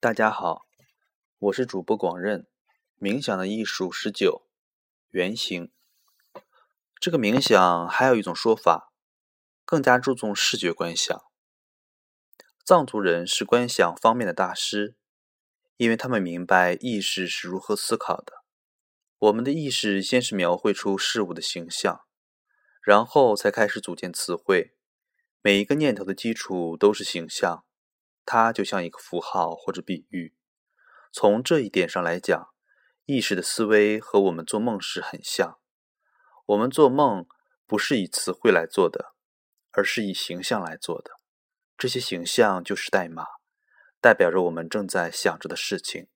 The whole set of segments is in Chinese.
大家好，我是主播广任。冥想的艺术十九，原型。这个冥想还有一种说法，更加注重视觉观想。藏族人是观想方面的大师，因为他们明白意识是如何思考的。我们的意识先是描绘出事物的形象，然后才开始组建词汇。每一个念头的基础都是形象，它就像一个符号或者比喻。从这一点上来讲，意识的思维和我们做梦时很像。我们做梦不是以词汇来做的，而是以形象来做的。这些形象就是代码，代表着我们正在想着的事情。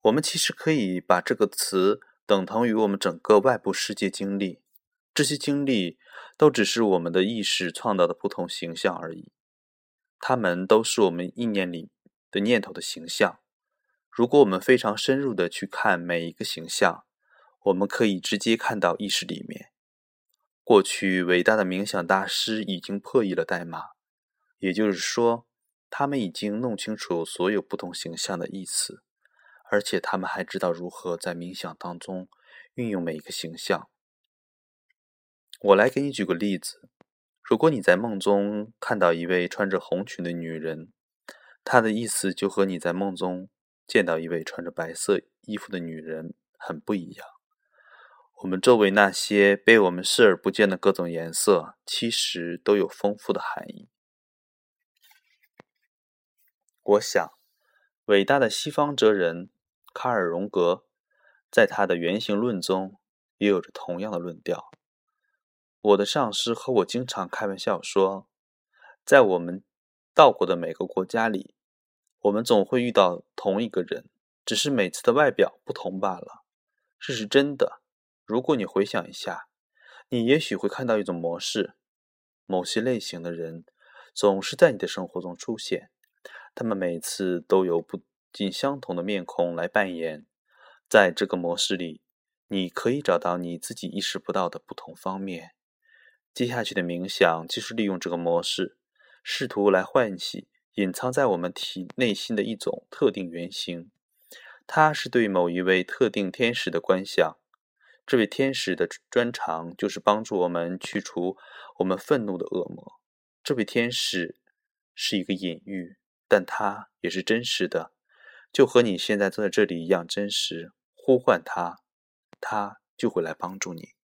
我们其实可以把这个词等同于我们整个外部世界经历。这些经历都只是我们的意识创造的不同形象而已，它们都是我们意念里的念头的形象。如果我们非常深入的去看每一个形象，我们可以直接看到意识里面。过去伟大的冥想大师已经破译了代码，也就是说，他们已经弄清楚所有不同形象的意思，而且他们还知道如何在冥想当中运用每一个形象。我来给你举个例子：如果你在梦中看到一位穿着红裙的女人，她的意思就和你在梦中见到一位穿着白色衣服的女人很不一样。我们周围那些被我们视而不见的各种颜色，其实都有丰富的含义。我想，伟大的西方哲人卡尔·荣格在他的《原型论》中也有着同样的论调。我的上司和我经常开玩笑说，在我们到过的每个国家里，我们总会遇到同一个人，只是每次的外表不同罢了。这是真的。如果你回想一下，你也许会看到一种模式：某些类型的人总是在你的生活中出现，他们每次都由不尽相同的面孔来扮演。在这个模式里，你可以找到你自己意识不到的不同方面。接下去的冥想就是利用这个模式，试图来唤起隐藏在我们体内心的一种特定原型。它是对某一位特定天使的观想。这位天使的专长就是帮助我们去除我们愤怒的恶魔。这位天使是一个隐喻，但它也是真实的，就和你现在坐在这里一样真实。呼唤他，他就会来帮助你。